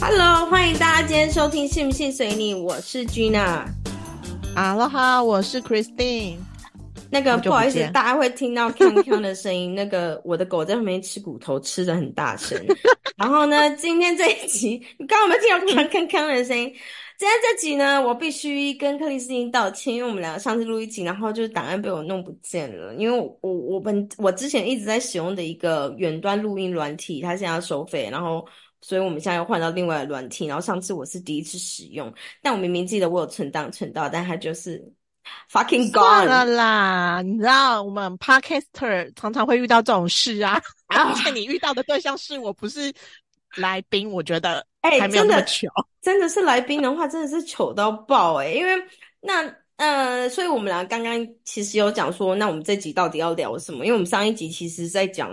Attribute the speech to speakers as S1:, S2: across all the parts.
S1: Hello，欢迎大家今天收听《信不信随你》，我是 Gina。
S2: 哈喽哈，我是 Christine。
S1: 那个
S2: 不
S1: 不好意思，大家会听到 康康的声音。那个我的狗在旁边吃骨头，吃的很大声。然后呢，今天这一集，你刚刚有没有听到锵锵锵的声音？今天这集呢，我必须跟克里斯汀道歉，因为我们两个上次录一集，然后就是档案被我弄不见了。因为我我我们我之前一直在使用的一个远端录音软体，它现在要收费，然后所以我们现在又换到另外的软体。然后上次我是第一次使用，但我明明记得我有存档存到，但它就是 fucking
S2: 算了。啦，你知道我们 Podcaster 常常会遇到这种事啊，
S1: 啊
S2: 而且你遇到的对象是我，不是来宾，我觉得
S1: 哎
S2: 还没有
S1: 真的
S2: 那么糗。
S1: 真的是来宾的话，真的是糗到爆诶、因为那呃，所以我们俩刚刚其实有讲说，那我们这集到底要聊什么？因为我们上一集其实在讲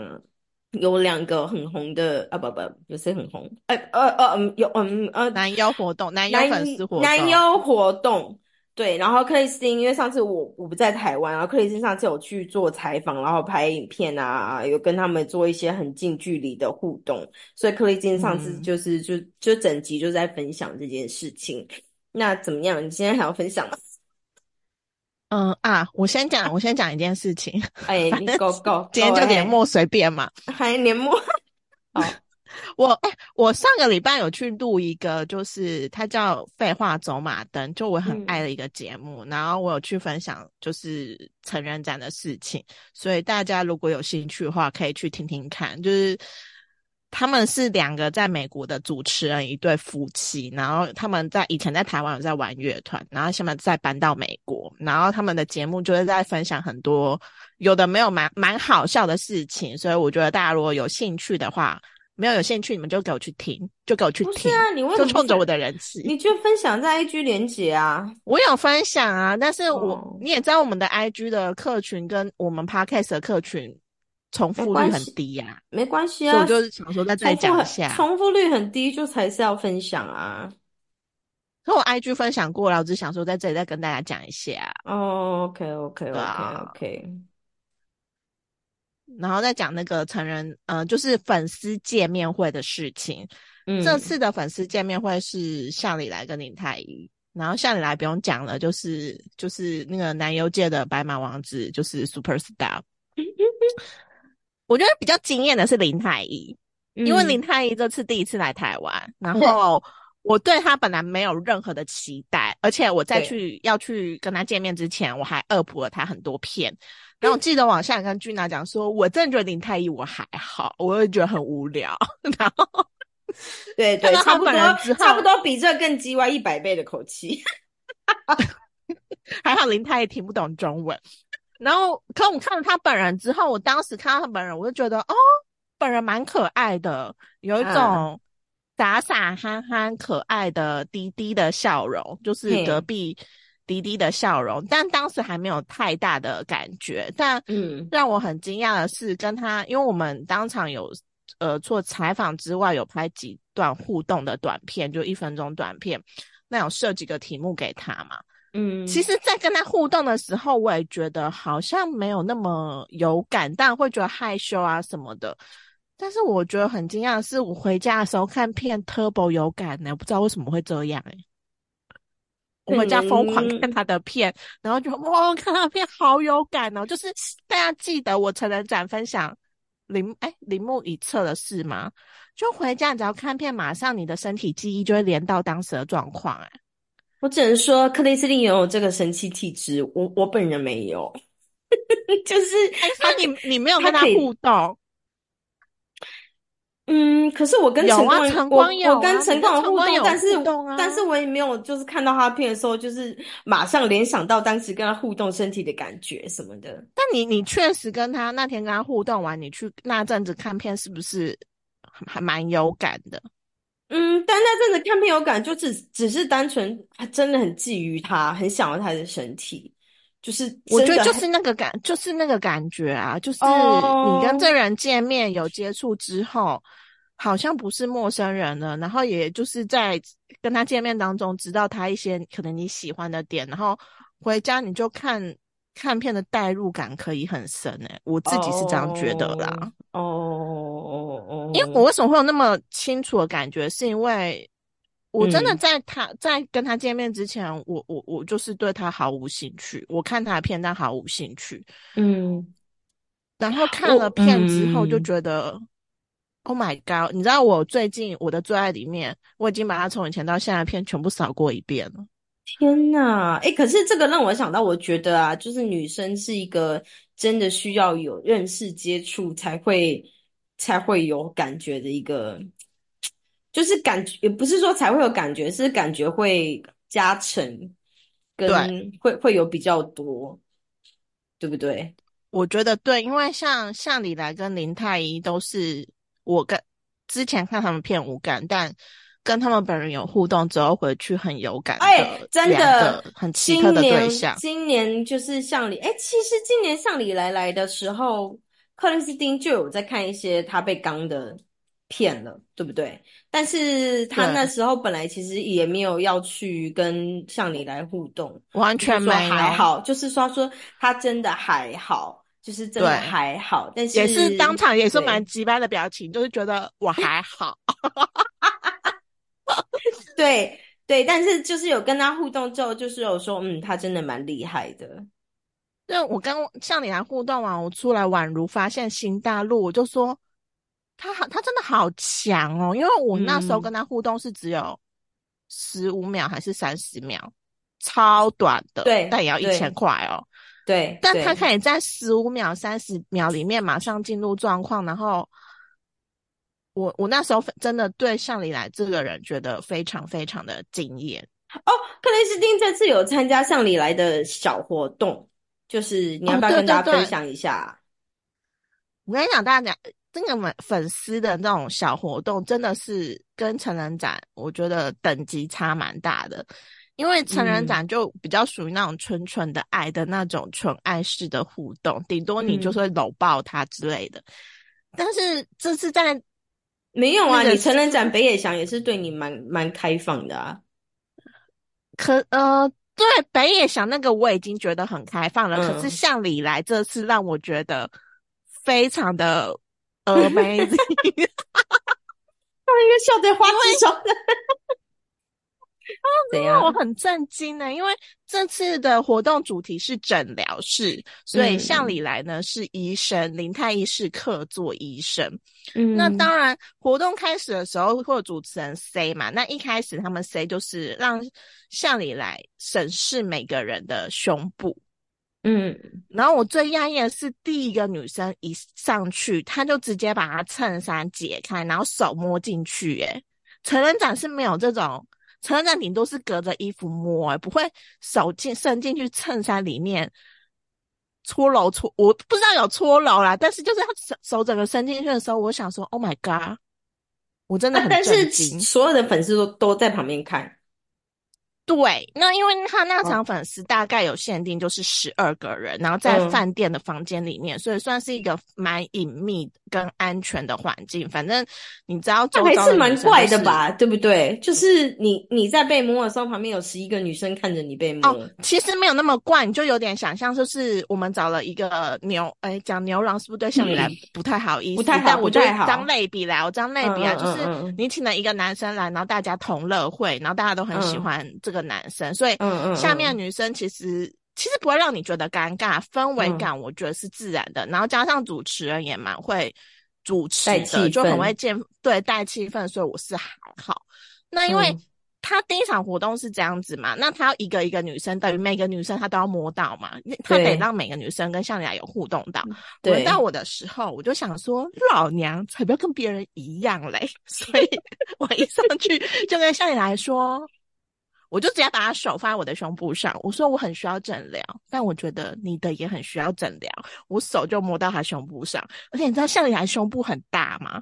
S1: 有两个很红的啊，不不，有谁很红？呃呃呃，嗯，有嗯呃，
S2: 男优活动，男优粉丝活动，
S1: 男优活动。对，然后克里斯汀，因为上次我我不在台湾，然后克里斯汀上次有去做采访，然后拍影片啊，有跟他们做一些很近距离的互动，所以克里斯汀上次
S2: 嗯
S1: 就是、就就整集就在分享这件事情。那怎么样？你今天还要分享吗？
S2: 嗯啊，我先讲，我先讲一件事情，
S1: 哎，你 go go，
S2: 今天就年末随便嘛。
S1: 还年末，好，
S2: 我哎、我上个礼拜有去录一个，就是它叫《废话走马灯》，就我很
S1: 嗯
S2: 爱的一个节目。然后我有去分享就是成人展的事情，所以大家如果有兴趣的话，可以去听听看。就是他们是两个在美国的主持人，一对夫妻，然后他们在以前在台湾有在玩乐团，然后现在再搬到美国，然后他们的节目就是在分享很多有的没有蛮蛮好笑的事情，所以我觉得大家如果有兴趣的话。没有有兴趣，你们就给我去听，就给我去听，
S1: 不是啊，你为什么
S2: 就冲着我的人气。
S1: 你就分享在 IG 连接啊？
S2: 我有分享啊，但是我、
S1: 哦
S2: 你也知道，我们的 IG 的客群跟我们 Podcast 的客群重复率很低呀、
S1: 没关系啊，
S2: 所以我就是想说在这里讲一下。
S1: 重复率很低，就才是要分享啊。
S2: 可我 IG 分享过了，我只想说在这里再跟大家讲一下，
S1: 哦，OK OK
S2: 对
S1: OK
S2: 啊
S1: OK，
S2: 然后再讲那个成人，呃，就是粉丝见面会的事情。
S1: 嗯，
S2: 这次的粉丝见面会是向里来跟林太医，然后向里来不用讲了，就是就是那个男优界的白马王子，就是 super star。我觉得比较惊艳的是林太医，因为
S1: 嗯
S2: 林太医这次第一次来台湾，然后我对他本来没有任何的期待，而且我在去要去跟他见面之前，我还恶补了他很多片。然后我记得往下跟君娜讲说，我真的觉得林太医我还好，我会觉得很无聊。然后
S1: 对对，
S2: 他
S1: 差不多
S2: 本人
S1: 差不多比这更叽歪一百倍的口气。
S2: 还好林太医听不懂中文。然后，可我看了他本人之后，我当时看到他本人，我就觉得哦，本人蛮可爱的，有一
S1: 啊
S2: 种傻傻憨憨、可爱的滴滴的笑容，就是隔壁滴滴的笑容。但当时还没有太大的感觉。但
S1: 嗯
S2: 让我很惊讶的是，跟他，因为我们当场有呃做采访之外，有拍几段互动的短片，就一分钟短片，那有设几个题目给他嘛。
S1: 嗯，
S2: 其实，在跟他互动的时候，我也觉得好像没有那么有感，但会觉得害羞啊什么的。但是我觉得很惊讶的是，我回家的时候看片 Turbo 有感呢、我不知道为什么会这样回家疯狂看他的片，然后就哇，看他的片好有感哦！就是大家记得我成人展分享铃哎铃木一侧的事吗？就回家只要看片，马上你的身体记忆就会连到当时的状况哎。
S1: 我只能说克里斯汀拥有这个神奇体质，我我本人没有，就是
S2: 那你你没有跟他互动？
S1: 嗯，可是我跟陈光，
S2: 陈
S1: 我我跟陈光互动，但是
S2: 啊
S1: 但是我也没有就是看到他片的时候，就是马上联想到当时跟他互动身体的感觉什么的。
S2: 但你你确实跟他那天跟他互动完，你去那阵子看片，是不是还蛮有感的？
S1: 嗯，但那阵子看片有感，就只只是单纯真的很觊觎他，很想要他的身体，就是
S2: 我觉得就是那个感，就是那个感觉啊，就是
S1: 哦
S2: 你跟这人见面有接触之后，好像不是陌生人了，然后也就是在跟他见面当中，知道他一些可能你喜欢的点，然后回家你就看看片的代入感可以很深诶、我自己是这样觉得啦。
S1: 哦哦哦，
S2: 因为我为什么会有那么清楚的感觉，是因为我真的
S1: 嗯
S2: 在他、在跟他见面之前，我我我就是对他毫无兴趣，我看他的片但毫无兴趣，
S1: 嗯，
S2: 然后看了片之后就
S1: 嗯
S2: 觉得。Oh my god！你知道我最近我的最爱里面，我已经把他从以前到现在的片全部扫过一遍了。
S1: 天呐，哎，可是这个让我想到，我觉得啊，就是女生是一个真的需要有认识接触才会才会有感觉的一个，就是感觉也不是说才会有感觉，是感觉会加成，跟会会有比较多，对不对？
S2: 我觉得对，因为像像李来跟林太医都是我跟之前看他们片无感，但跟他们本人有互动之后回去很有感
S1: 哎
S2: 的，
S1: 真的
S2: 很奇特的
S1: 今年
S2: 对象。
S1: 今年就是向里，哎，其实今年向里来来的时候，克里斯汀就有在看一些他被刚的片了，对不对？但是他那时候本来其实也没有要去跟向你来互动，
S2: 完全没有，
S1: 还好，就是说说他真的还好，就是真的
S2: 对
S1: 还好，但是
S2: 也是当场也是
S1: 对
S2: 蛮急掰的表情，就是觉得我还好。
S1: 对对，但是就是有跟他互动之后，就是有说，嗯，他真的蛮厉害的。
S2: 对我跟向你来互动完，我出来宛如发现新大陆，我就说他好，他真的好强哦！因为我那时候
S1: 嗯
S2: 跟他互动是只有十五秒还是三十秒，超短的，
S1: 对
S2: 但也要一千块哦。
S1: 对，
S2: 但他可以在十五秒、三十秒里面马上进入状况，然后我我那时候真的对向里来这个人觉得非常非常的惊艳。
S1: 哦，克雷斯汀这次有参加向里来的小活动，就是你要不要跟大家分享一下？
S2: 我跟你讲，大家讲这个粉粉丝的那种小活动，真的是跟成人展，我觉得等级差蛮大的。因为成人展就比较属于那种纯纯的爱的那种纯爱式的互动，顶多你就是会搂抱他之类的。但是这次在
S1: 没有啊，
S2: 那个
S1: 你成人展北野祥也是对你蛮蛮开放的啊。
S2: 可呃，对北野祥那个我已经觉得很开放了，
S1: 嗯
S2: 可是向里来这次让我觉得非常的 amazing。
S1: 因为笑得花枝招展。怎样？
S2: 我很震惊呢，因为这次的活动主题是诊疗室，所以
S1: 嗯
S2: 向里来呢是医生，林太医是客座医生。
S1: 嗯
S2: 那当然，活动开始的时候会有主持人 say 嘛，那一开始他们 say 就是让向里来审视每个人的胸部。
S1: 嗯，
S2: 然后我最讶异的是，第一个女生一上去，她就直接把她衬衫解开，然后手摸进去。诶，成人展是没有这种，成人展顶多是隔着衣服摸，诶，不会手进伸进去衬衫里面搓揉搓，我不知道有搓揉啦，但是就是她手手整个伸进去的时候，我想说，Oh my god，我真的很
S1: 啊但是
S2: 震惊。
S1: 所有的粉丝都都在旁边看。
S2: 对，那因为他那场粉丝大概有限定，就是十二个人，然后在
S1: 嗯
S2: 饭店的房间里面，所以算是一个蛮隐秘跟安全的环境。反正你知道周
S1: 那还是蛮怪的吧，对不对？就是你你在被摸的时候，旁边有十一个女生看着你被摸。
S2: 哦，其实没有那么怪，你就有点想象，就是我们找了一个牛，哎，讲牛郎是不是对象你来不太好意思？
S1: 不太好
S2: 但我就
S1: 不太好
S2: 当类比来，我当类比啊，就是你请了一个男生来，然后大家同乐会，然后大家都很喜
S1: 嗯
S2: 欢这个男生，所以下面女生其实其实不会让你觉得尴尬，氛围
S1: 嗯
S2: 感我觉得是自然的，然后加上主持人也蛮会主持的，就很会见对带气氛，所以我是还好。那因为
S1: 嗯
S2: 他第一场活动是这样子嘛，那他要一个一个女生，等于每个女生他都要摸到嘛，他得让每个女生跟向里来有互动到。
S1: 对
S2: 轮到我的时候，我就想说，老娘才不要跟别人一样嘞，所以 我一上去就跟向雅来说。我就直接把他手放在我的胸部上，我说我很需要诊疗，但我觉得你的也很需要诊疗。我手就摸到他胸部上，而且你知道向里来胸部很大吗？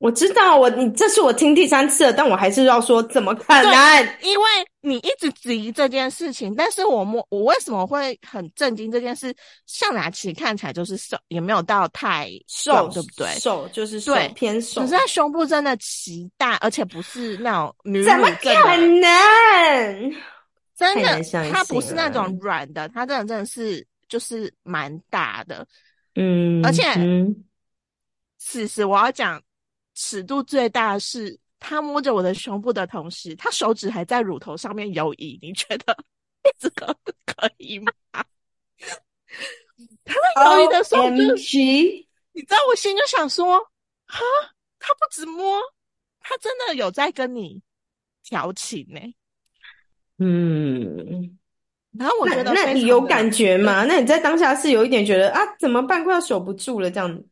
S1: 我知道，我你这是我听第三次了，但我还是要说，怎么可能？
S2: 因为你一直质疑这件事情，但是我摸我为什么会很震惊这件事？向来其实看起来就是瘦，也没有到太
S1: 瘦
S2: 对不对？
S1: 瘦就是瘦
S2: 对
S1: 偏瘦
S2: 可是，他胸部真的奇大，而且不是那种
S1: 怎么可。能？
S2: 真的它不是那种软的，它真的真的是就是蛮大的，
S1: 嗯，
S2: 而且
S1: 嗯，
S2: 此时我要讲尺度最大的是，他摸着我的胸部的同时，他手指还在乳头上面游移。你觉得 这个可以吗？他在游移的时候，我就你知道，我心就想说，哈，他不止摸，他真的有在跟你调情呢、
S1: 嗯，
S2: 然后我觉得
S1: 那你有感觉吗？那你在当下是有一点觉得啊，怎么办？快要守不住了，这样子。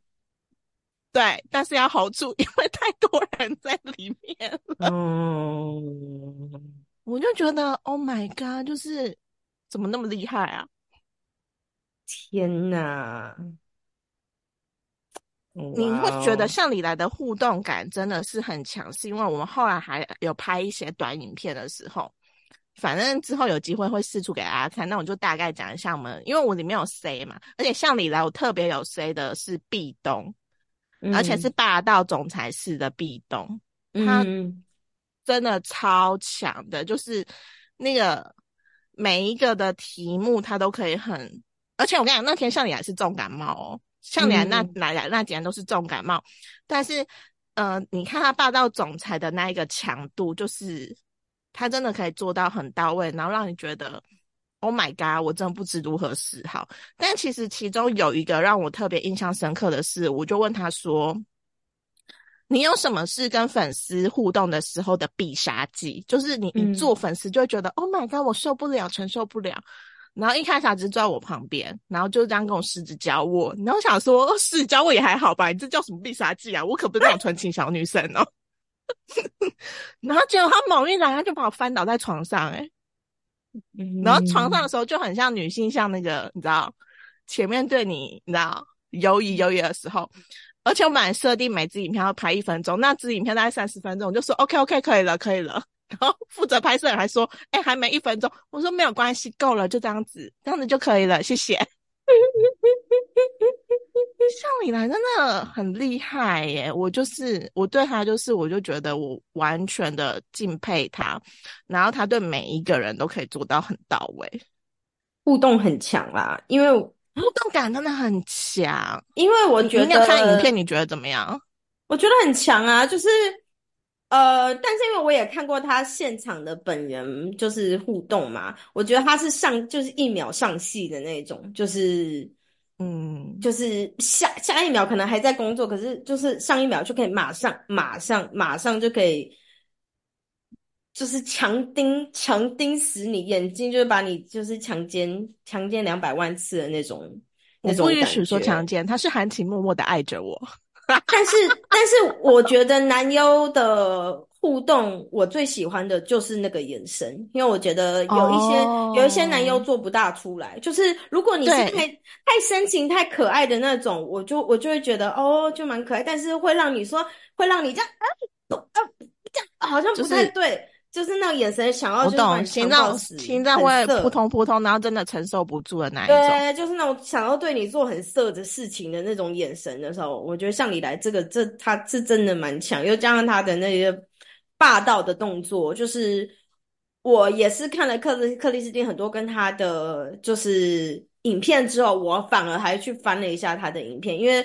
S2: 对，但是要 hold 住，因为太多人在里面了。
S1: 嗯，
S2: 我就觉得，Oh my god，就是怎么那么厉害啊？
S1: 天哪！
S2: 你会觉得像你来的互动感真的是很强，是因为我们后来还有拍一些短影片的时候，反正之后有机会会试出给大家看。那我就大概讲一下我们，因为我里面有 C 嘛，而且像你来，我特别有 C 的是壁咚，而且是霸道总裁式的壁咚，他
S1: 嗯
S2: 真的超强的，就是那个每一个的题目他都可以很，而且我跟你讲，那天向你来是重感冒哦，向你来那
S1: 嗯
S2: 来来那几天都是重感冒，但是呃，你看他霸道总裁的那一个强度，就是他真的可以做到很到位，然后让你觉得。Oh my god！我真的不知如何是好。但其实其中有一个让我特别印象深刻的是，我就问他说：“你有什么是跟粉丝互动的时候的必杀技？就是你
S1: 嗯
S2: 一做粉丝就会觉得、Oh my god，我受不了，承受不了。然后一开始他只是坐在我旁边，然后就这样跟我十指交握。然后我想说，十指交握也还好吧，你这叫什么必杀技啊？我可不是那种纯情小女生哦。然后结果他猛一来，他就把我翻倒在床上、欸，
S1: 嗯
S2: 然后床上的时候就很像女性，像那个你知道，前面对你你知道犹疑犹豫的时候，而且我们设定每支影片要拍一分钟，那支影片大概三十分钟，我就说 OK OK 可以了可以了。然后负责拍摄人还说，哎、还没一分钟，我说没有关系，够了，就这样子，这样子就可以了，谢谢。像李兰真的很厉害耶！我就是我对他就是我就觉得我完全的敬佩他，然后他对每一个人都可以做到很到位，
S1: 互动很强啦，因为
S2: 互动感真的很强。
S1: 因为我觉
S2: 你你看影片，你觉得怎么样？
S1: 我觉得很强啊，就是呃，但是因为我也看过他现场的本人就是互动嘛，我觉得他是上就是一秒上戏的那种，就是
S2: 嗯，
S1: 就是下下一秒可能还在工作，可是就是上一秒就可以马上马上马上就可以。就是强盯强盯死你眼睛，就是把你就是强奸强奸两百万次的那种
S2: 我
S1: 那种感
S2: 不允许说强奸，他是含情脉脉的爱着我。
S1: 但是，但是我觉得男优的互动，我最喜欢的就是那个眼神，因为我觉得有一些、
S2: 哦
S1: 有一些男优做不大出来。就是如果你是太太深情、太可爱的那种，我就我就会觉得哦，就蛮可爱，但是会让你说，会让你这样啊啊这样，好像不太对，就是那个眼神想要
S2: 我
S1: 就是
S2: 心脏会扑通扑通，然后真的承受不住的那一种。
S1: 对，就是那种想要对你做很色的事情的那种眼神的时候，我觉得像李来这个，这他是真的蛮强，又加上他的那些霸道的动作，就是我也是看了克里克里斯汀很多跟他的就是影片之后，我反而还去翻了一下他的影片，因为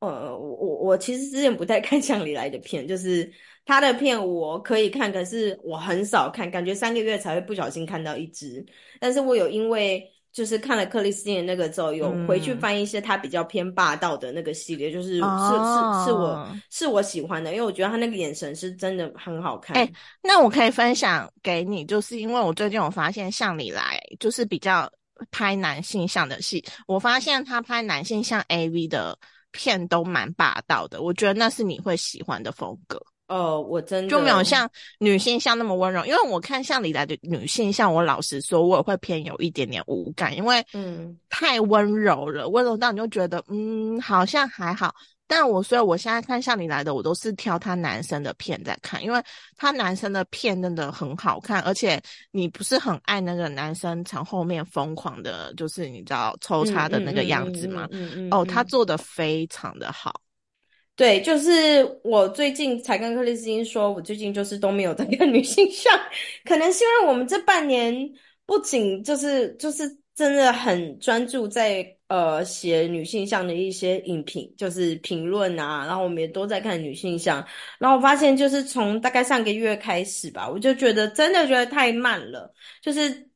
S1: 呃，我我我其实之前不太看 像李来的片，就是他的片我可以看，可是我很少看，感觉三个月才会不小心看到一支。但是我有因为就是看了克里斯汀的那个之后，有回去
S2: 嗯
S1: 翻一些他比较偏霸道的那个系列，就是是
S2: 哦
S1: 是是我是我喜欢的，因为我觉得他那个眼神是真的很好看。
S2: 哎那我可以分享给你，就是因为我最近有发现，像你来就是比较拍男性向的戏，我发现他拍男性向 AV 的片都蛮霸道的，我觉得那是你会喜欢的风格。
S1: 哦，我真的
S2: 就没有像女性像那么温柔，因为我看像李来的女性像，我老实说，我也会偏有一点点无感，因为
S1: 嗯
S2: 太温柔了，温柔到你就觉得嗯好像还好。但我所以我现在看像你来的，我都是挑他男生的片在看，因为他男生的片真的很好看，而且你不是很爱那个男生从后面疯狂的，就是你知道抽插的那个样子吗？
S1: 嗯嗯
S2: 哦，他
S1: 嗯
S2: 做的非常的好。
S1: 对，就是我最近才跟克里斯汀说，我最近就是都没有在看女性向，可能是因为我们这半年不仅就是就是真的很专注在呃写女性向的一些影评，就是评论啊，然后我们也都在看女性向，然后我发现就是从大概上个月开始吧，我就觉得真的觉得太慢了，就是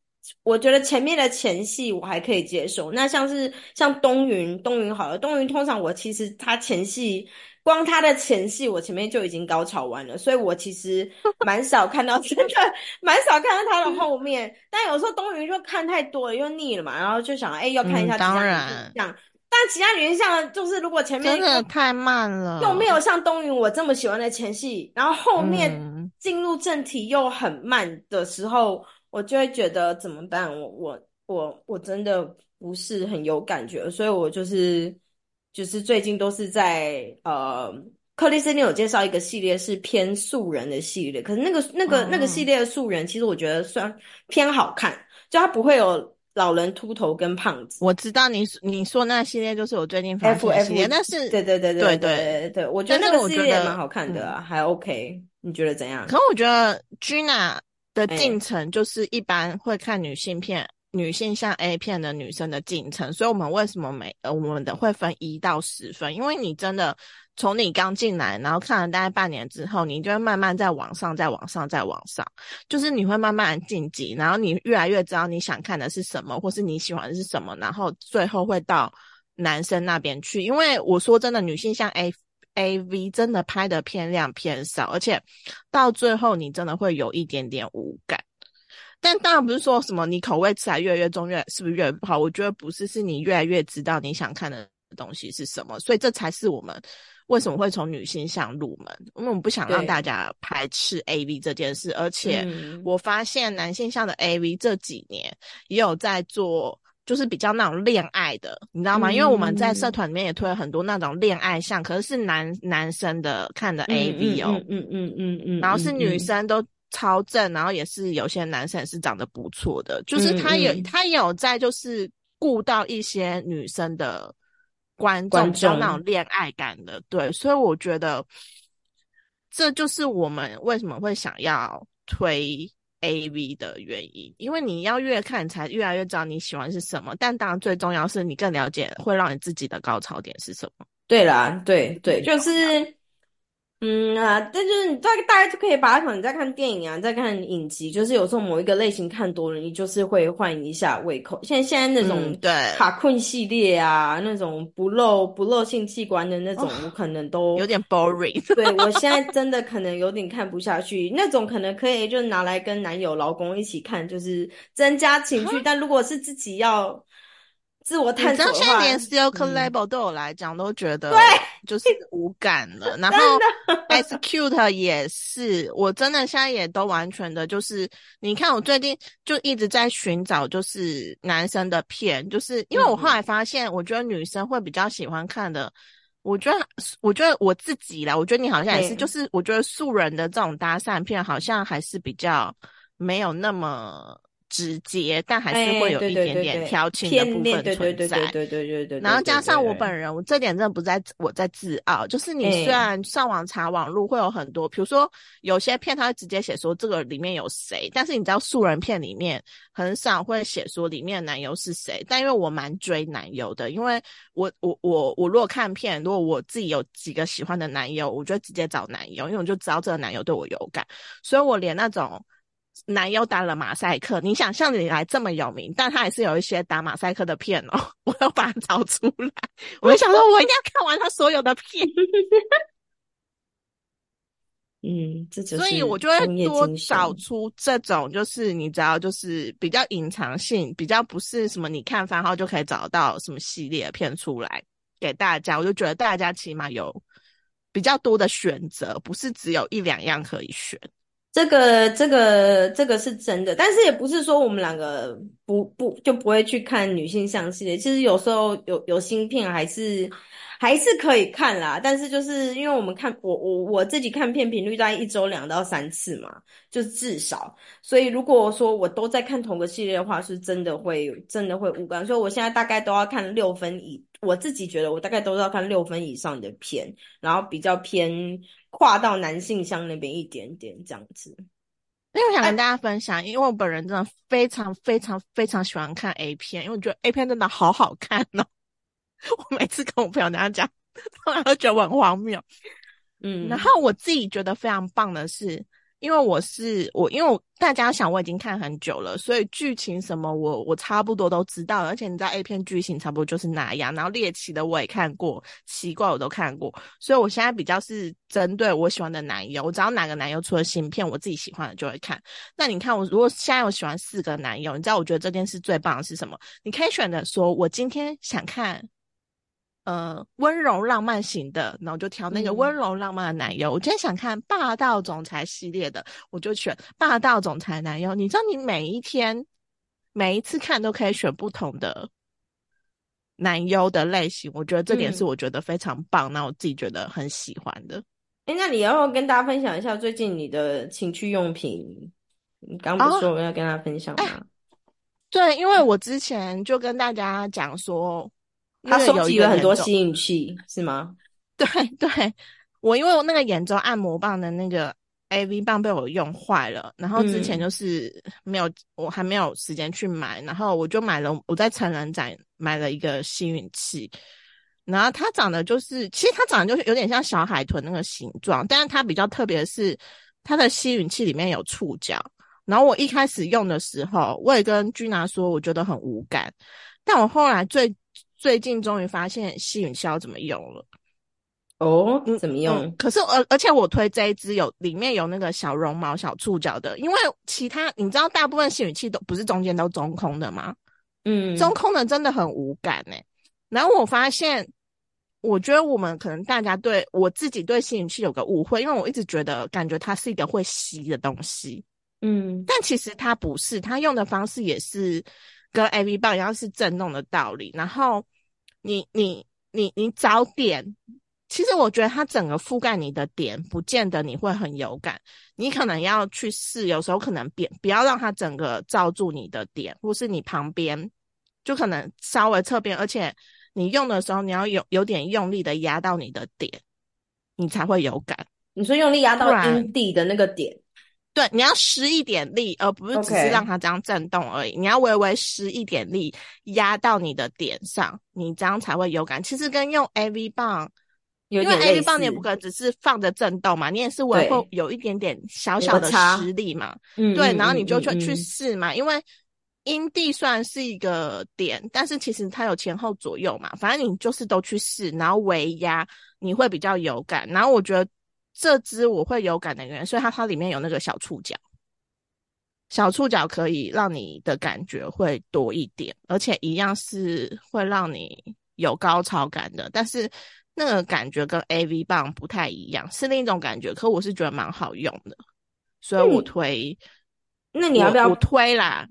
S1: 我觉得前面的前戏我还可以接受，那像是像东云，东云好了，东云通常我其实他前戏。光他的前戏，我前面就已经高潮完了，所以我其实 蛮少看到，真的蛮少看到他的后面。但有时候冬云就看太多了，又腻了嘛，然后就想，哎，要看一下其他女性像。但其他女性像，就是如果前面
S2: 真的太慢了，
S1: 又没有像冬云我这么喜欢的前戏，然后后面进入正题又很慢的时候，我就会觉得怎么办？我我我我真的不是很有感觉，所以我就是。就是最近都是在呃，克里斯汀有介绍一个系列是偏素人的系列，可是那个那个那个系列的素人，其实我觉得算偏好看，就它不会有老人秃头跟胖子。
S2: 我知道你你说那系列就是我最近发现系列，但是
S1: 对对对对对对对，我觉得那个系列蛮好看的，还 OK。你觉得怎样？
S2: 可我觉得 Gina 的进程就是一般会看女性片。女性像 A 片的女生的进程，所以我们为什么每呃我们的会分一到十分？因为你真的从你刚进来，然后看了大概半年之后，你就会慢慢在往上，在往上，在往上，就是你会慢慢晋级，然后你越来越知道你想看的是什么，或是你喜欢的是什么，然后最后会到男生那边去。因为我说真的，女性像 A A V 真的拍的片量偏少，而且到最后你真的会有一点点无感。但当然不是说什么你口味吃来越来越重，越是不是越不好？我觉得不是，是你越来越知道你想看的东西是什么，所以这才是我们为什么会从女性向入门，因为我们不想让大家排斥 A V 这件事。而且我发现男性向的 A V 这几年也有在做，就是比较那种恋爱的，你知道吗？因为我们在社团里面也推了很多那种恋爱向，可是是男男生的看的 A V
S1: 哦，嗯嗯嗯嗯，
S2: 然后是女生都。超正，然后也是有些男生也是长得不错的，就是他有他也有在就是顾到一些女生的观众，就那种恋爱感的，对，所以我觉得这就是我们为什么会想要推 A V 的原因，因为你要越看才越来越知道你喜欢是什么，但当然最重要是你更了解会让你自己的高潮点是什么。
S1: 对啦，对对，就是。嗯啊，但就是你大大概就可以把它可能在看电影啊，在看影集，就是有时候某一个类型看多了，你就是会换一下胃口。现在现在那种
S2: 对
S1: 卡困系列啊，那种不露不露性器官的那种，我可能都
S2: 有点 boring。
S1: 对我现在真的可能有点看不下去。那种可能可以就拿来跟男友、老公一起看，就是增加情趣。但如果是自己要。自我探索的话，
S2: 现在连 Still Label 对我来讲都觉得
S1: 对，
S2: 就是无感了。然后 S Cute 也是，我真的现在也都完全的，就是你看我最近就一直在寻找，就是男生的片，就是因为我后来发现，我觉得女生会比较喜欢看的。我觉得，我觉得我自己啦，我觉得你好像也是，就是我觉得素人的这种搭讪片，好像还是比较没有那么。直接，但还是会有一点点调情的部分存在。
S1: 对对对对对。
S2: 然后加上我本人，我这点真的不在我在自傲。就是你虽然上网查网路会有很多，比如说有些片他会直接写说这个里面有谁，但是你知道素人片里面很少会写说里面的男优是谁。但因为我蛮追男优的，因为我我我我如果看片，如果我自己有几个喜欢的男友，我就直接找男友，因为我就知道这个男友对我有感，所以我连那种。男优打了马赛克，你想像你来这么有名，但他还是有一些打马赛克的片哦。我要把它找出来，我就想说，我一定要看完他所有的片。
S1: 嗯，这
S2: 所以我就会多找出这种，就是你知道，就是比较隐藏性，比较不是什么你看番号就可以找到什么系列的片出来给大家。我就觉得大家起码有比较多的选择，不是只有一两样可以选。
S1: 这个这个这个是真的，但是也不是说我们两个不不就不会去看女性向系列。其实有时候有有新片还是还是可以看啦。但是就是因为我们看我我我自己看片频率大概一周两到三次嘛，就至少。所以如果说我都在看同个系列的话，是真的会真的会无感。所以我现在大概都要看六分以，我自己觉得我大概都要看六分以上的片，然后比较偏。跨到男性向那边一点点这样子，
S2: 因为我想跟大家分享，因为我本人真的非常非常非常喜欢看 A 片，因为我觉得 A 片真的好好看哦。我每次跟我朋友那样讲，他们都觉得我很荒谬。
S1: 嗯，
S2: 然后我自己觉得非常棒的是，因为我是我，因为我大家想我已经看很久了，所以剧情什么我我差不多都知道。而且你知道 A 片剧情差不多就是那样，然后猎奇的我也看过，奇怪我都看过，所以我现在比较是针对我喜欢的男友，我只要哪个男友出了新片，我自己喜欢的就会看。那你看我如果现在我喜欢四个男友，你知道我觉得这件事最棒的是什么？你可以选择说我今天想看。呃，温柔浪漫型的，然后就挑那个温柔浪漫的男优。我今天想看霸道总裁系列的，我就选霸道总裁男优。你知道，你每一天每一次看都可以选不同的男优的类型，我觉得这点是我觉得非常棒，那我自己觉得很喜欢的。
S1: 哎，那你要跟大家分享一下最近你的情趣用品？你刚不是说我要跟大家分享吗？
S2: 对，因为我之前就跟大家讲说。
S1: 他收集了很多吸引器，是吗？
S2: 对 对，我因为我那个眼周按摩棒的那个 A V 棒被我用坏了，然后之前就是没有，我还没有时间去买，然后我就买了，我在成人展买了一个吸引器，然后它长得就是，其实它长得就是有点像小海豚那个形状，但是它比较特别的是，它的吸吮器里面有触角，然后我一开始用的时候，我也跟君拿说，我觉得很无感，但我后来最。最近终于发现吸吮器要怎么用了
S1: 哦，怎么用？
S2: 可是而而且我推这一支有里面有那个小绒毛小触角的，因为其他你知道大部分吸吮器都不是中间都中空的吗？
S1: 嗯，
S2: 中空的真的很无感哎。然后我发现，我觉得我们可能大家对我自己对吸吮器有个误会，因为我一直觉得感觉它是一个会吸的东西，
S1: 嗯，
S2: 但其实它不是，它用的方式也是。跟 A V 棒一样是震动的道理，然后你你你你找点，其实我觉得它整个覆盖你的点，不见得你会很有感，你可能要去试，有时候可能别不要让它整个罩住你的点，或是你旁边就可能稍微侧边，而且你用的时候你要有有点用力的压到你的点，你才会有感。
S1: 你说用力压到阴蒂的那个点。
S2: 对，你要施一点力，而不是只是让它这样震动而已。你要微微施一点力，压到你的点上，你这样才会有感。其实跟用 A V 棒，
S1: 因为
S2: A V 棒你也不可能只是放着震动嘛，你也是微会有一点点小小的施力嘛。
S1: 嗯，
S2: 对，然后你就去去试嘛。因为阴蒂算是一个点，但是其实它有前后左右嘛，反正你就是都去试，然后微压，你会比较有感。然后我觉得。这支我会有感的原因，所以它它里面有那个小触角，小触角可以让你的感觉会多一点，而且一样是会让你有高潮感的。但是那个感觉跟 A V 棒不太一样，是另一种感觉。可我是觉得蛮好用的，所以我推。
S1: 那你要不要我
S2: 推啦？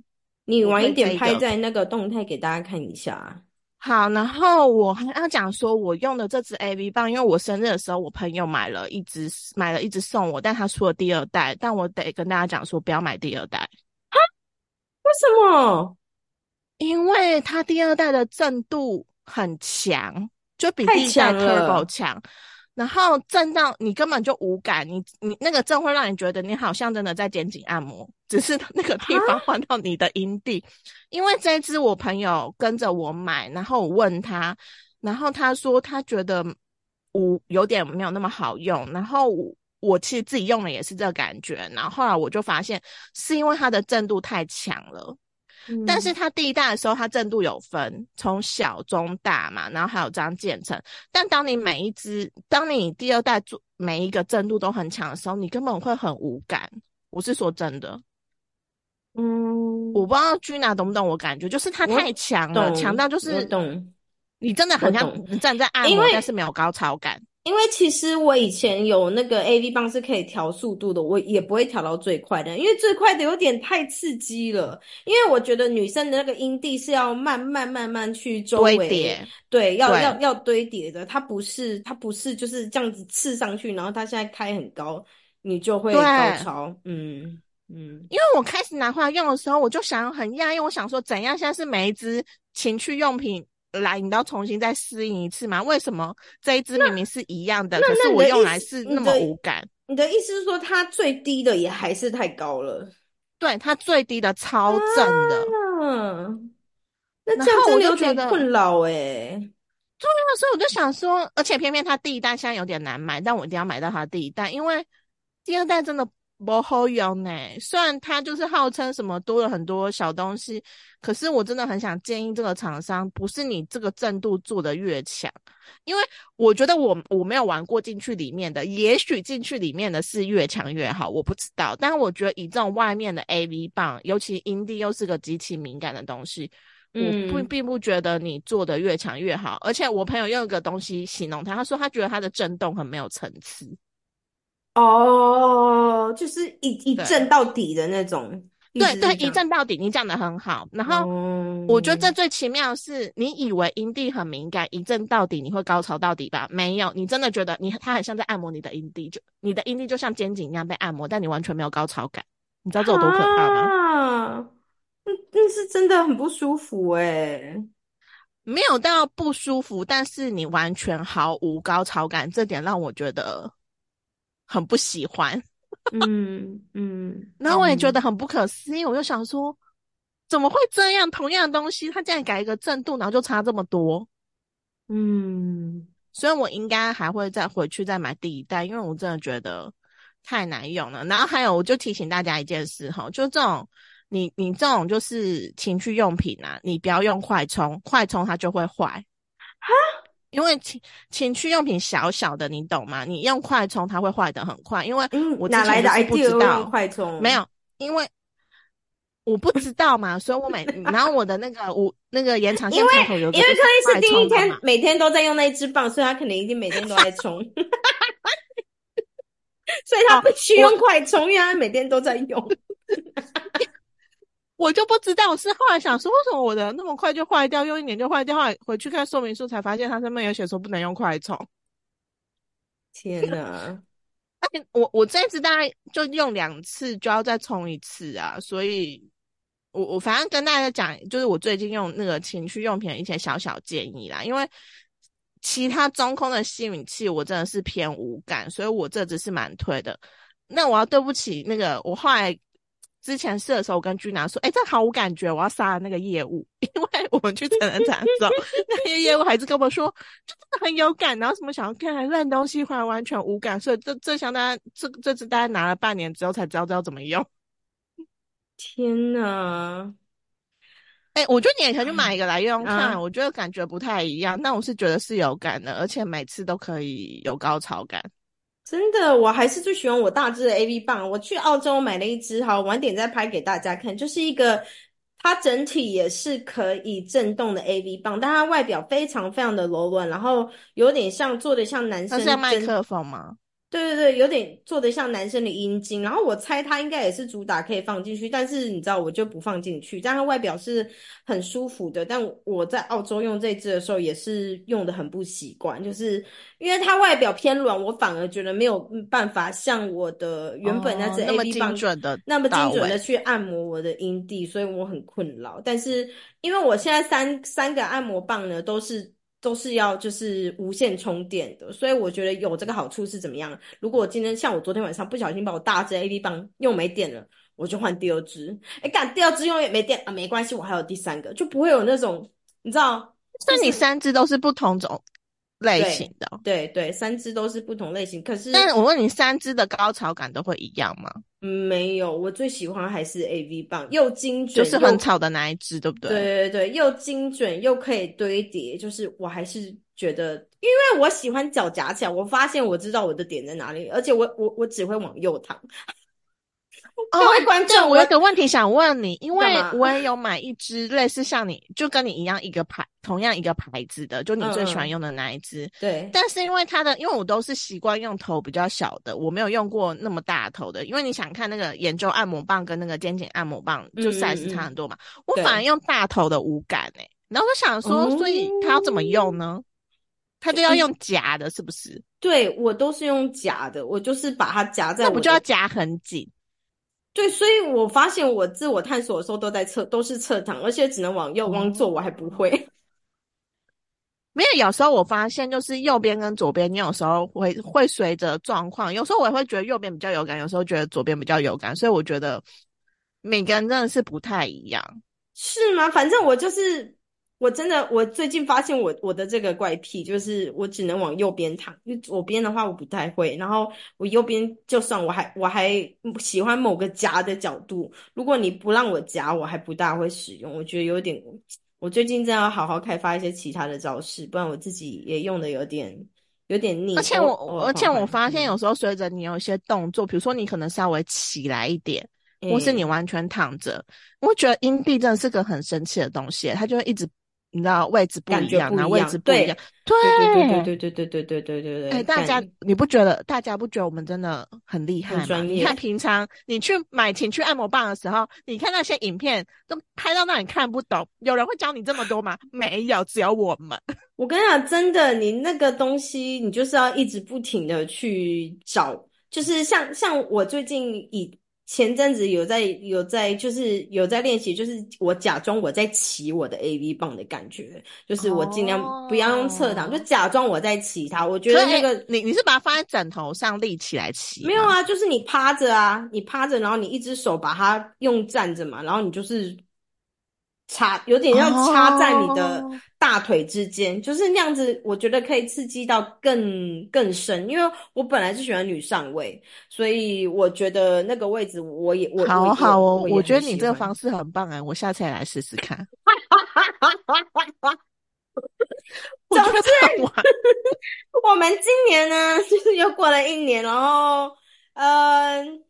S1: 你晚一点拍在那个动态给大家看一下。
S2: 好，然后我还要讲说，我用的这支 A V 棒，因为我生日的时候，我朋友买了一支，买了一支送我，但他出了第二代，但我得跟大家讲说，不要买第二代
S1: 啊？为什么？
S2: 因为它第二代的震度很强，就比第一代 Turbo 强。然后震到你根本就无感，你你那个震会让你觉得你好像真的在肩颈按摩，只是 那个地方换到你的阴蒂。因为这支我朋友跟着我买，然后我问他，然后他说他觉得我有点没有那么好用，然后我我其实自己用的也是这个感觉，然后后来我就发现是因为它的震度太强了。但是它第一代的时候，它震度有分，从小、中、大嘛，然后还有这样渐层。但当你每一只，当你第二代做每一个震度都很强的时候，你根本会很无感。我是说真的，
S1: 嗯，
S2: 我不知道君娜懂不懂我感觉，就是它太强了，强到就是
S1: 懂，
S2: 你真的很像站在按摩，但是没有高潮感。
S1: 因为其实我以前有那个 A V 棒是可以调速度的，我也不会调到最快的，因为最快的有点太刺激了。因为我觉得女生的那个阴蒂是要慢慢慢慢去周围叠，对，要要要堆叠的，它不是它不是就是这样子刺上去，然后它现在开很高，你就会高潮。嗯嗯，
S2: 因为我开始拿回来用的时候，我就想很讶异，我想说怎样，现在是每一支情趣用品。来，你都要重新再适应一次吗？为什么这一支明明是一样的，可是我用来是那么无感？
S1: 你的意思是说，它最低的也还是太高了？
S2: 对，它最低的超正的，
S1: 嗯，那这样
S2: 我
S1: 真的有点困扰哎。
S2: 那时候我就想说，而且偏偏它第一代现在有点难买，但我一定要买到它第一代，因为第二代真的不好用呢。虽然它就是号称什么多了很多小东西，可是我真的很想建议这个厂商，不是你这个震度做的越强，因为我觉得我我没有玩过进去里面的，也许进去里面的是越强越好，我不知道。但是我觉得以这种外面的 AV 棒，尤其阴蒂又是个极其敏感的东西。我不
S1: 嗯，
S2: 并不觉得你做的越强越好，而且我朋友用一个东西形容他，他说他觉得它的震动很没有层次。
S1: 哦，就是一一震到底的那种，
S2: 对对，一。震到底，你讲的很好。然后
S1: 哦，
S2: 我觉得这最奇妙的是，你以为阴蒂很敏感，一震到底你会高潮到底吧？没有，你真的觉得你它很像在按摩你的阴蒂，就你的阴蒂就像肩颈一样被按摩，但你完全没有高潮感。你知道这有多可怕吗？
S1: 啊，那那是真的很不舒服哎。
S2: 没有到不舒服，但是你完全毫无高潮感，这点让我觉得很不喜欢。
S1: 嗯嗯，
S2: 然后我也觉
S1: 嗯
S2: 得很不可思议，我就想说，怎么会这样？同样的东西，它竟然改一个正度，然后就差这么多。
S1: 嗯
S2: 所以我应该还会再回去再买第一代，因为我真的觉得太难用了。然后还有，我就提醒大家一件事哈，就这种你你这种就是情趣用品啊，你不要用快充，快充它就会坏。因为情情趣用品小小的，你懂吗？你用快充它会坏的很快，因为
S1: 嗯，
S2: 我之
S1: 哪来的
S2: 不
S1: idea 用
S2: 知道，
S1: 快充？
S2: 没有，因为我不知道嘛，所以我每 然后我的那个我那个延长线
S1: 因为
S2: 插头有
S1: 因为
S2: 就是快
S1: 克里斯汀一
S2: 充的嘛，
S1: 天每天都在用那一支棒，所以他可能一定每天都在充，所以他
S2: 哦
S1: 必须用快充，因为他每天都在用。
S2: 我就不知道，我是后来想说，为什么我的那么快就坏掉，用一年就坏掉，后来回去看说明书才发现它上面有写说不能用快充。
S1: 天哪！
S2: 哎，我我这次大概就用两次就要再充一次啊，所以我我反正跟大家讲，就是我最近用那个情趣用品的一些小小建议啦，因为其他中空的吸引器我真的是偏无感，所以我这只是蛮推的。那我要对不起那个我后来之前试的时候，我跟君南说，哎、这毫无感觉，我要杀了那个业务，因为我们去成人展的时候，那些业务还是跟我说，就真的很有感，然后什么想要看烂东西，还完全无感，所以这这项大家这这次大家拿了半年之后才知道知道怎么用。
S1: 天哪！
S2: 哎、我觉得你也可以去买一个来用用看，
S1: 啊
S2: 我觉得感觉不太一样，但我是觉得是有感的，而且每次都可以有高潮感。
S1: 真的，我还是最喜欢我大只的 AV 棒。我去澳洲买了一支，好，晚点再拍给大家看，就是一个它整体也是可以震动的 AV 棒，但它外表非常非常的柔软，然后有点像做的像男生
S2: 那是麦克风吗？
S1: 对对对，有点做的像男生的阴茎，然后我猜它应该也是主打可以放进去，但是你知道我就不放进去，但它外表是很舒服的。但我在澳洲用这支的时候也是用的很不习惯，就是因为它外表偏软，我反而觉得没有办法像我的原本那支
S2: 哦那么
S1: AV 棒
S2: 精准的
S1: 那么精
S2: 到
S1: 准的去按摩我的阴蒂，所以我很困扰。但是因为我现在三三个按摩棒呢都是。都是要就是无线充电的，所以我觉得有这个好处是怎么样？如果我今天像我昨天晚上不小心把我大支 AV 棒用没电了，我就换第二支。哎，干第二支用也没电啊，没关系，我还有第三个，就不会有那种你知道，
S2: 所以你
S1: 就是
S2: 三支都是不同种类型的哦、
S1: 对对，三支都是不同类型，可是
S2: 但我问你，三支的高潮感都会一样吗？
S1: 嗯没有，我最喜欢还是 AV 棒，又精准，
S2: 就是很吵的那一支，对不对？
S1: 对对对，又精准又可以堆叠，就是我还是觉得，因为我喜欢脚夹起来，我发现我知道我的点在哪里，而且我我我只会往右躺。各位观，众，
S2: 我有个问题想问你，因为我也有买一支类似像你，就跟你一样一个牌，同样一个牌子的，就你最喜欢用的那一支。
S1: 对，
S2: 但是因为它的，因为我都是习惯用头比较小的，我没有用过那么大头的。因为你想看那个研究按摩棒跟那个肩颈按摩棒，就
S1: 嗯
S2: size
S1: 嗯
S2: 差很多嘛，我反而用大头的无感哎、然后我想说，所以它要怎么用呢？它就要用夹的，是不是？
S1: 对我都是用夹的，我就是把它夹在
S2: 那不就要夹很紧？
S1: 对，所以我发现我自我探索的时候都在侧，都是侧躺，而且只能往右往
S2: 哦
S1: 左，我还不会。
S2: 没有，有时候我发现就是右边跟左边，你有时候会会随着状况，有时候我也会觉得右边比较有感，有时候觉得左边比较有感，所以我觉得每个人真的是不太一样。
S1: 是吗？反正我就是我真的，我最近发现我我的这个怪癖就是我只能往右边躺，因为左边的话我不太会。然后我右边就算我还我还喜欢某个夹的角度，如果你不让我夹，我还不大会使用。我觉得有点。我最近正要好好开发一些其他的招式，不然我自己也用的有点有点腻。
S2: 而且我，而且我发现有时候随着你有一些动作，比如说你可能稍微起来一点，或是你完全躺着，我觉得阴蒂真的是个很神奇的东西，它就会一直。你知道位置不一样，那位置不一样，
S1: 对对对对对对对对对对对。
S2: 哎，大家你不觉得？大家不觉得我们真的很厉害吗？你看平常你去买情趣按摩棒的时候，你看那些影片都拍到那里看不懂，有人会教你这么多吗？没有，只有我们。
S1: 我跟你讲，真的，你那个东西，你就是要一直不停的去找，就是像像我最近以。前阵子有在有在就是有在练习，就是我假装我在骑我的 A V 棒的感觉，就是我尽量不要用侧躺，就假装我在骑它。我觉得那个
S2: 你你是把它放在枕头上立起来骑？
S1: 没有啊，就是你趴着啊，你趴着，然后你一只手把它用站着嘛，然后你就是。插有点要插在你的大腿之间，就是那样子，我觉得可以刺激到更更深。因为我本来是喜欢女上位，所以我觉得那个位置我也我
S2: 好好哦，
S1: 我
S2: 觉得你这个方式很棒哎，我下次也来试试看。
S1: 总之，我们今年呢，就是又过了一年，然后嗯。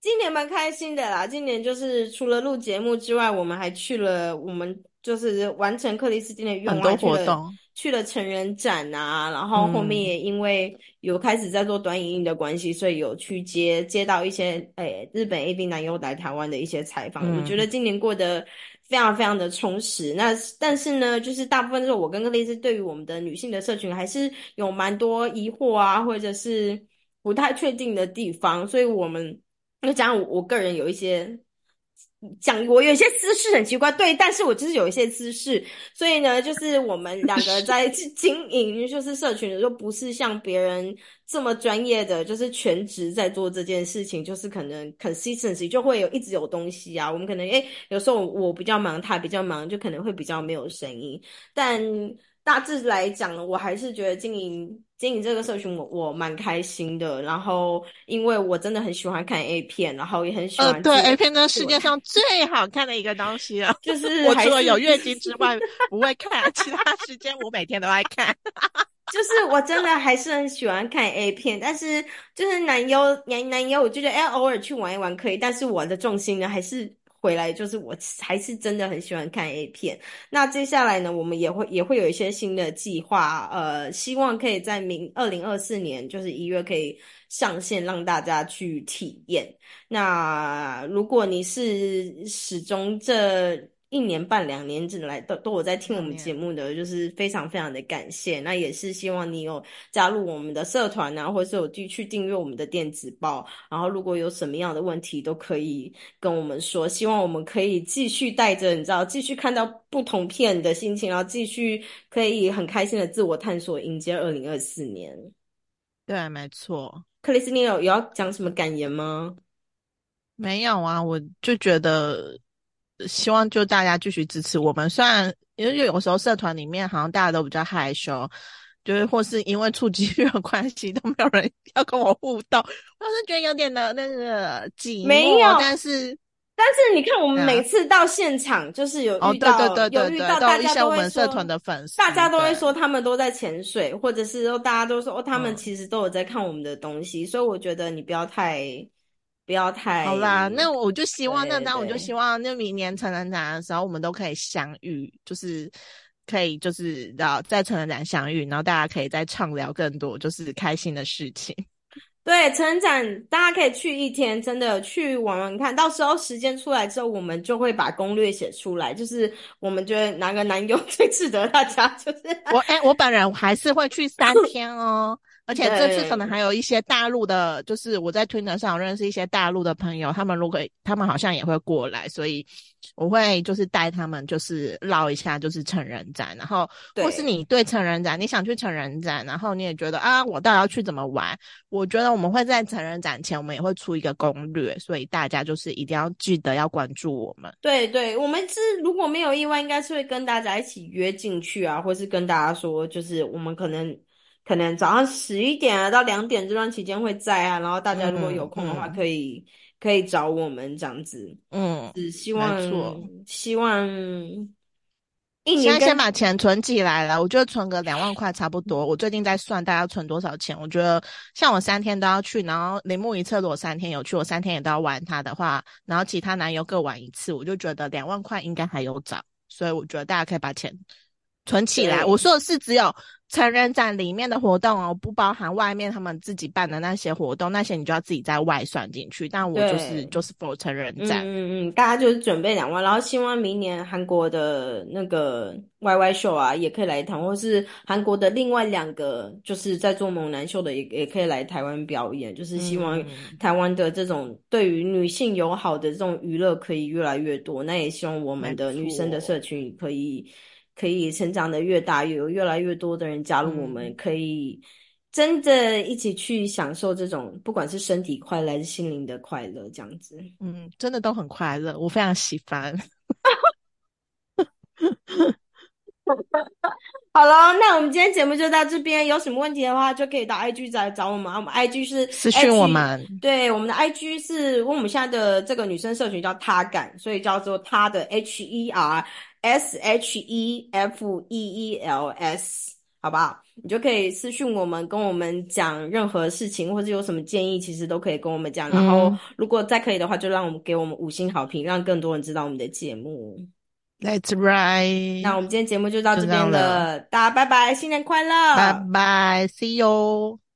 S1: 今年蛮开心的啦！今年就是除了录节目之外，我们还去了，我们就是完成克里斯汀的愿望，
S2: 活动，
S1: 去了成人展啊。然后后面也因为有开始在做短影音的关系，所以有去接接到一些诶日本 A B 男优来台湾的一些采访。我觉得今年过得非常非常的充实。那但是呢，就是大部分时候我跟克里斯对于我们的女性的社群还是有蛮多疑惑啊，或者是不太确定的地方，所以我们。就讲我我个人有一些讲，我有一些姿势很奇怪，对，但是我就是有一些姿势，所以呢，就是我们两个在经 营，就是社群的时候，不是像别人这么专业的，就是全职在做这件事情，就是可能 consistency 就会有一直有东西啊，我们可能诶有时候我比较忙，他比较忙，就可能会比较没有声音，但。大致来讲，我还是觉得经营经营这个社群，我我蛮开心的。然后，因为我真的很喜欢看 A 片，然后也很喜欢。
S2: 对 A 片，是世界上最好看的一个东西了。
S1: 就是
S2: 我除了有月经之外不会看，其他时间我每天都爱看。
S1: 就是我真的还是很喜欢看 A 片，但是就是男优男男优，我就觉得哎，偶尔去玩一玩可以。但是我的重心呢，还是。回来就是我还是真的很喜欢看 A 片。那接下来呢，我们也会也会有一些新的计划，呃，希望可以在明二零二四年就是一月可以上线，让大家去体验。那如果你是始终这。一年半两年之来都都有在听我们节目的，就是非常非常的感谢。那也是希望你有加入我们的社团啊，或者是有继续订阅我们的电子报。然后如果有什么样的问题，都可以跟我们说。希望我们可以继续带着你知道，继续看到不同片的心情，然后继续可以很开心的自我探索，迎接二零二四年。
S2: 对，没错。
S1: 克里斯汀有有要讲什么感言吗？
S2: 没有啊，我就觉得。希望就大家继续支持我们，虽然因为有时候社团里面好像大家都比较害羞，就是或是因为触及率的关系都没有人要跟我互动，我是觉得有点的那个寂寞。
S1: 没有，
S2: 但是
S1: 但是你看我们每次到现场，就是有遇到有遇到大家都会
S2: 社团的粉丝，
S1: 大家都会说他们都在潜水，或者是说大家都说哦他们其实都有在看我们的东西，所以我觉得你不要太。不要太
S2: 好啦，那我就希望那当我就希望那明年成人展的时候，我们都可以相遇，就是可以就是然在成人展相遇，然后大家可以再畅聊更多就是开心的事情。
S1: 对，成人展大家可以去一天，真的去玩玩看。到时候时间出来之后，我们就会把攻略写出来，就是我们觉得哪个男友最 值得大家，就是
S2: 我哎，我本人还是会去三天哦。而且这次可能还有一些大陆的，就是我在推特上认识一些大陆的朋友，他们如果他们好像也会过来，所以我会就是带他们就是绕一下就是成人展，然后或是你对成人展你想去成人展，然后你也觉得啊我到底要去怎么玩？我觉得我们会在成人展前我们也会出一个攻略，所以大家就是一定要记得要关注我们。
S1: 对对，我们是如果没有意外，应该是会跟大家一起约进去啊，或是跟大家说，就是我们可能。可能早上十一点啊到两点这段期间会在啊，然后大家如果有空的话，可以可以找我们这样子。嗯，只希望希望一年
S2: 现在先把钱存起来了，我觉得存个两万块差不多。我最近在算大家存多少钱，我觉得像我三天都要去，然后铃木一侧如果三天有去，我三天也都要玩它的话，然后其他男友各玩一次，我就觉得两万块应该还有找，所以我觉得大家可以把钱存起来。我说的是只有。成人展里面的活动哦，不包含外面他们自己办的那些活动，那些你就要自己在外算进去。但我就是就是 for 成人展，
S1: 嗯嗯，大家就是准备两万，然后希望明年韩国的那个 YY 秀啊也可以来谈，或是韩国的另外两个就是在做猛男秀的也也可以来台湾表演，就是希望台湾的这种对于女性友好的这种娱乐可以越来越多。那也希望我们的女生的社群可以。可以成长的越大，有越来越多的人加入我们，可以真的一起去享受这种不管是身体快乐还是心灵的快乐，这样子。
S2: 嗯，真的都很快乐，我非常喜欢。
S1: 好了，那我们今天节目就到这边。有什么问题的话，就可以到 IG 来找我们。我们 IG 是
S2: 私讯我们。
S1: 对，我们的 IG 是，因为我们现在的这个女生社群叫他感，所以叫做他的 H E R。S H E F E E L S，好不好？你就可以私信我们，跟我们讲任何事情，或者有什么建议，其实都可以跟我们讲。然后，如果再可以的话，就让我们给我们五星好评，让更多人知道我们的节目。
S2: That's right。
S1: 那我们今天节目就到这边了，大家拜拜，新年快乐，
S2: 拜拜，See you。